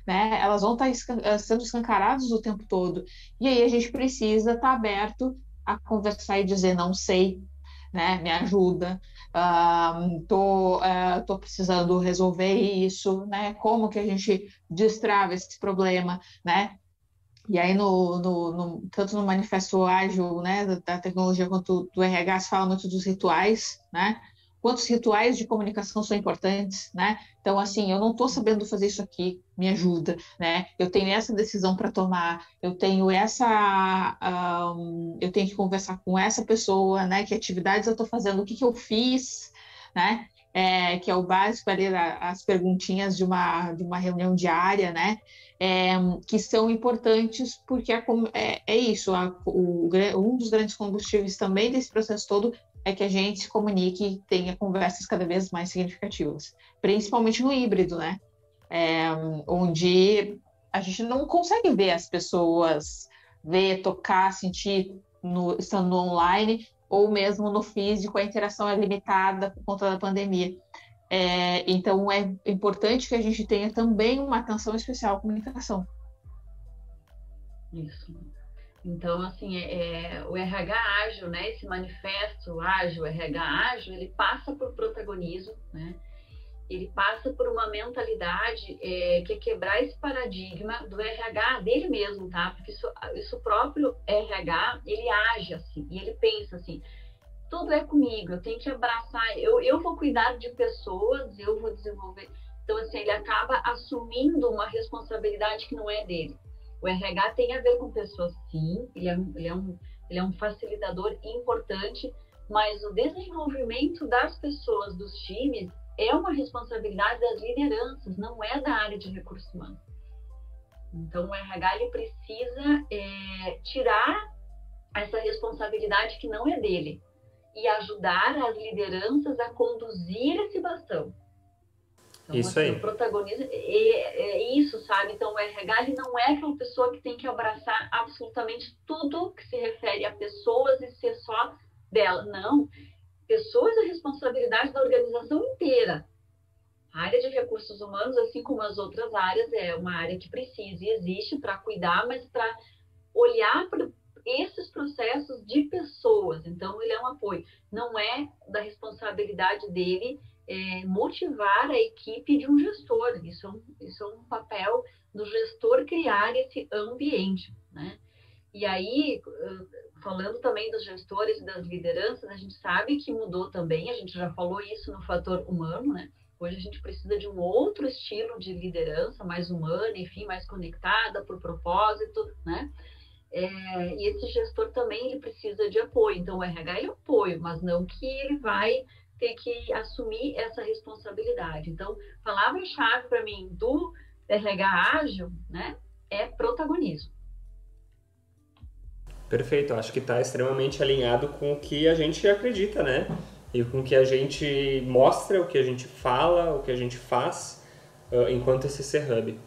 né? Elas vão estar tá eh, sendo escancaradas o tempo todo. E aí a gente precisa estar aberto a conversar e dizer não sei, né? Me ajuda. Uh, tô, uh, tô precisando resolver isso, né? Como que a gente destrava esse problema, né? E aí, no, no, no, tanto no manifesto ágil né, da, da, tecnologia quanto do RH, se fala muito dos rituais, né? Quantos rituais de comunicação são importantes, né? Então, assim, eu não estou sabendo fazer isso aqui, me ajuda, né? Eu tenho essa decisão para tomar, eu tenho essa, um, eu tenho que conversar com essa pessoa, né? Que atividades eu estou fazendo, o que, que eu fiz, né? É, que é o básico ali, as perguntinhas de uma, de uma reunião diária, né? É, que são importantes porque é, é, é isso, a, o, um dos grandes combustíveis também desse processo todo é que a gente se comunique e tenha conversas cada vez mais significativas, principalmente no híbrido, né? É, onde a gente não consegue ver as pessoas, ver, tocar, sentir no, estando online ou mesmo no físico, a interação é limitada por conta da pandemia. É, então é importante que a gente tenha também uma atenção especial à comunicação. Isso. Então, assim, é, é, o RH ágil, né, esse manifesto ágil, RH ágil, ele passa por protagonismo, né? Ele passa por uma mentalidade é, que é quebrar esse paradigma do RH dele mesmo, tá? Porque isso, isso próprio RH, ele age assim, e ele pensa assim, tudo é comigo, eu tenho que abraçar, eu, eu vou cuidar de pessoas, eu vou desenvolver. Então, assim, ele acaba assumindo uma responsabilidade que não é dele. O RH tem a ver com pessoas, sim, ele é, ele é, um, ele é um facilitador importante, mas o desenvolvimento das pessoas, dos times, é uma responsabilidade das lideranças, não é da área de recursos humanos. Então, o RH ele precisa é, tirar essa responsabilidade que não é dele e ajudar as lideranças a conduzir esse bastão. Então, isso assim, aí. O protagonismo é, é, isso, sabe? Então, o RH ele não é aquela pessoa que tem que abraçar absolutamente tudo que se refere a pessoas e ser só dela. Não. Pessoas é responsabilidade da organização inteira. A área de recursos humanos, assim como as outras áreas, é uma área que precisa e existe para cuidar, mas para olhar para esses processos de pessoas. Então, ele é um apoio. Não é da responsabilidade dele é, motivar a equipe de um gestor. Isso é um, isso é um papel do gestor criar esse ambiente, né? E aí, falando também dos gestores e das lideranças, a gente sabe que mudou também, a gente já falou isso no fator humano, né? Hoje a gente precisa de um outro estilo de liderança, mais humana, enfim, mais conectada por propósito, né? É, e esse gestor também ele precisa de apoio. Então, o RH é apoio, mas não que ele vai ter que assumir essa responsabilidade. Então, palavra-chave para mim do RH ágil, né, é protagonismo. Perfeito, acho que está extremamente alinhado com o que a gente acredita, né? e com que a gente mostra, o que a gente fala, o que a gente faz uh, enquanto SC Hub.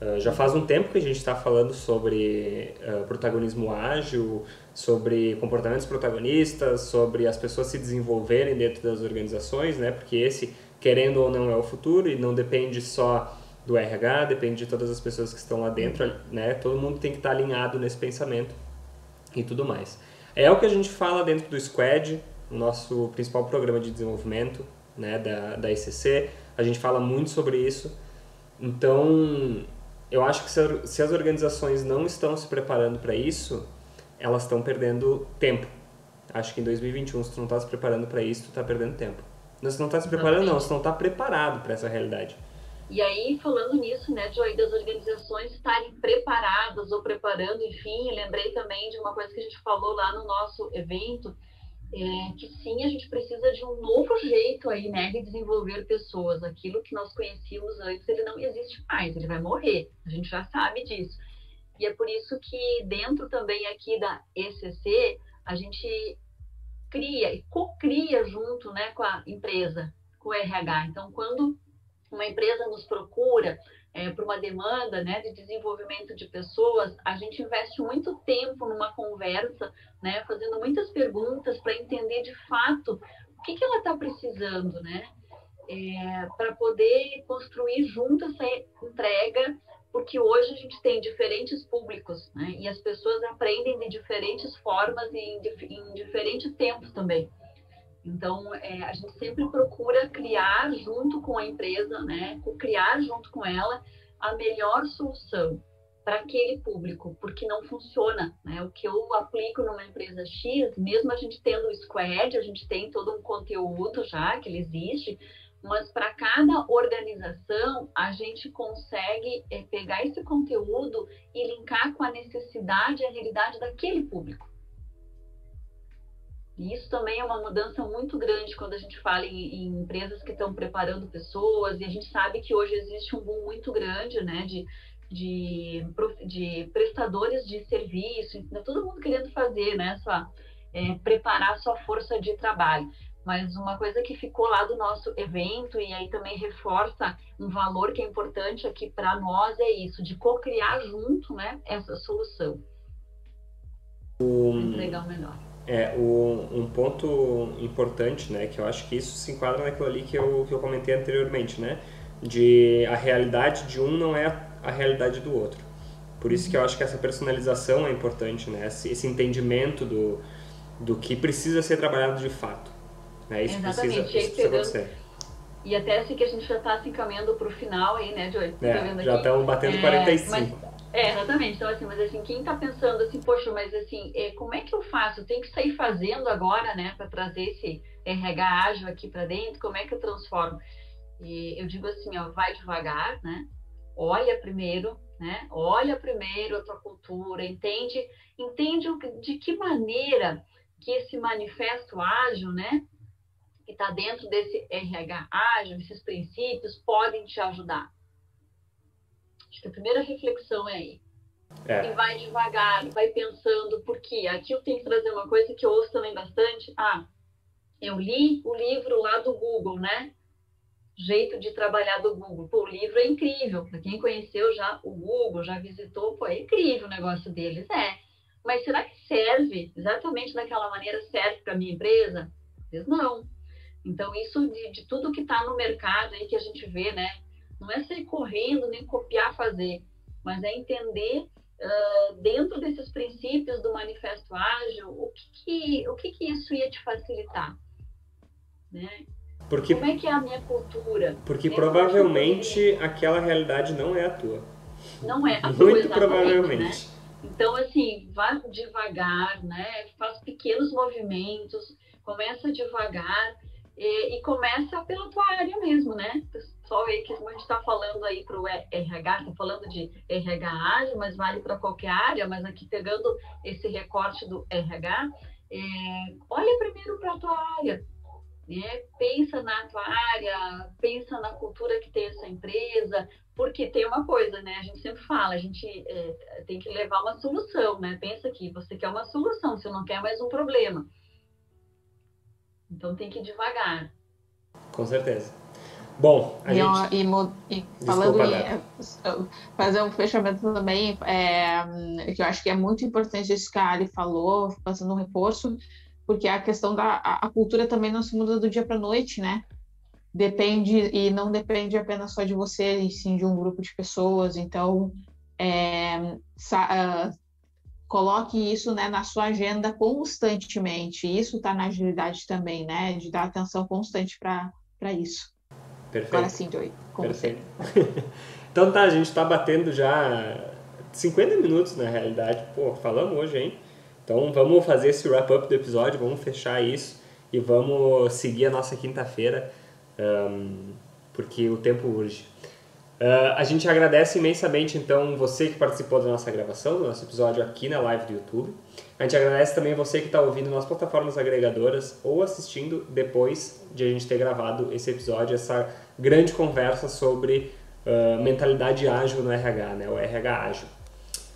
Uh, já faz um tempo que a gente está falando sobre uh, protagonismo ágil, sobre comportamentos protagonistas, sobre as pessoas se desenvolverem dentro das organizações, né? Porque esse, querendo ou não, é o futuro e não depende só do RH, depende de todas as pessoas que estão lá dentro, né? Todo mundo tem que estar alinhado nesse pensamento e tudo mais. É o que a gente fala dentro do Squad, nosso principal programa de desenvolvimento, né, da, da ICC. A gente fala muito sobre isso. Então, eu acho que se, as organizações não estão se preparando para isso, elas estão perdendo tempo. Acho que em 2021, se tu não está se preparando para isso, tu está perdendo tempo. Não, se não está se preparando, não, se não está preparado para essa realidade. E aí, falando nisso, né, Joy, das organizações estarem preparadas ou preparando, enfim, lembrei também de uma coisa que a gente falou lá no nosso evento, é, que sim, a gente precisa de um novo jeito aí, né, de desenvolver pessoas. Aquilo que nós conhecíamos antes, ele não existe mais, ele vai morrer. A gente já sabe disso. E é por isso que dentro também aqui da ECC, a gente cria e co-cria junto, né, com a empresa, com o RH. Então, quando uma empresa nos procura é, por uma demanda né, de desenvolvimento de pessoas, a gente investe muito tempo numa conversa, né, fazendo muitas perguntas para entender de fato o que, que ela está precisando, né? É, para poder construir junto essa entrega, porque hoje a gente tem diferentes públicos, né? E as pessoas aprendem de diferentes formas e em, em diferentes tempos também. Então, é, a gente sempre procura criar junto com a empresa, né, criar junto com ela a melhor solução para aquele público, porque não funciona. Né? O que eu aplico numa empresa X, mesmo a gente tendo o Squad, a gente tem todo um conteúdo já que ele existe, mas para cada organização a gente consegue é, pegar esse conteúdo e linkar com a necessidade e a realidade daquele público. E isso também é uma mudança muito grande quando a gente fala em, em, empresas que estão preparando pessoas, e a gente sabe que hoje existe um boom muito grande né, de, de, de prestadores de serviço, tá todo mundo querendo fazer, né, sua, é, preparar sua força de trabalho. Mas uma coisa que ficou lá do nosso evento, e aí também reforça um valor que é importante aqui para nós, é isso, de co-criar junto né, essa solução. Um... Entregar o melhor. É, o, um ponto importante, né, que eu acho que isso se enquadra naquilo ali que eu, que eu comentei anteriormente, né, de a realidade de um não é a, realidade do outro. Por isso que eu acho que essa personalização é importante, né, esse, esse entendimento do, do que precisa ser trabalhado de fato. Né, isso Exatamente. precisa, isso precisa acontecer. E até assim que a gente já está se encaminhando para o final aí, né, Joy? É, já estamos batendo é, 45. Mas é, exatamente. Então, assim, mas assim, quem está pensando assim, poxa, mas assim, é, como é que eu faço? Eu tenho que sair fazendo agora, né, para trazer esse RH ágil aqui para dentro, como é que eu transformo? E eu digo assim, ó, vai devagar, né? Olha primeiro, né? Olha primeiro a tua cultura, entende, entende de que maneira que esse manifesto ágil, né, que está dentro desse RH ágil, esses princípios podem te ajudar. Acho que a primeira reflexão é aí. É. E vai devagar, vai pensando, porque aqui eu tenho que trazer uma coisa que eu ouço também bastante. Ah, eu li o livro lá do Google, né? Jeito de trabalhar do Google. Pô, o livro é incrível. Para quem conheceu já o Google, já visitou, pô, é incrível o negócio deles. É. Mas será que serve exatamente daquela maneira? Serve para minha empresa? Às não. Então, isso de, de tudo que está no mercado aí que a gente vê, né? Não é sair correndo nem copiar, fazer, mas é entender uh, dentro desses princípios do manifesto ágil o que, que o que, que isso ia te facilitar, né? Porque, Como é que é a minha cultura? Porque provavelmente aquela realidade não é a tua. Não é a tua, Muito provavelmente. Né? Então, assim, vá devagar, né? Faz pequenos movimentos, começa devagar e, e começa pela tua área mesmo, né? Só aí que a gente está falando aí para o RH, está falando de RH ágil, mas vale para qualquer área, mas aqui pegando esse recorte do RH, é, olha primeiro para a tua área, né? pensa na tua área, pensa na cultura que tem essa empresa, porque tem uma coisa, né? A gente sempre fala, a gente é, tem que levar uma solução, né? Pensa que você quer uma solução, você não quer mais um problema. Então tem que ir devagar. Com certeza. Bom, a e, gente... e, e falando em, é, fazer um fechamento também, é, que eu acho que é muito importante isso que a Ali falou, fazendo um reforço, porque a questão da a, a cultura também não se muda do dia para noite, né? Depende e não depende apenas só de você, e sim de um grupo de pessoas. Então, é, sa, uh, coloque isso né, na sua agenda constantemente. Isso está na agilidade também, né? De dar atenção constante para isso. Perfeito. Agora sim, Joey, com Perfeito. você. então tá, a gente está batendo já 50 minutos na realidade. Pô, falamos hoje, hein? Então vamos fazer esse wrap-up do episódio, vamos fechar isso e vamos seguir a nossa quinta-feira, um, porque o tempo urge. Uh, a gente agradece imensamente, então, você que participou da nossa gravação, do nosso episódio aqui na live do YouTube. A gente agradece também você que está ouvindo nas plataformas agregadoras ou assistindo depois de a gente ter gravado esse episódio, essa grande conversa sobre uh, mentalidade ágil no RH, né? o RH ágil.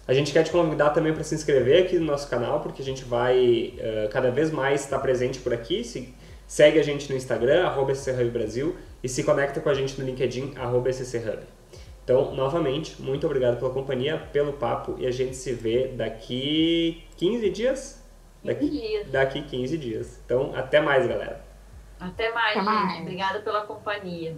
A gente quer te convidar também para se inscrever aqui no nosso canal, porque a gente vai uh, cada vez mais estar presente por aqui. Se, segue a gente no Instagram, arroba Brasil, e se conecta com a gente no LinkedIn, arroba então, novamente, muito obrigado pela companhia, pelo papo e a gente se vê daqui 15 dias? 15 daqui, dias. Daqui 15 dias. Então, até mais, galera. Até mais, até gente. Mais. Obrigada pela companhia.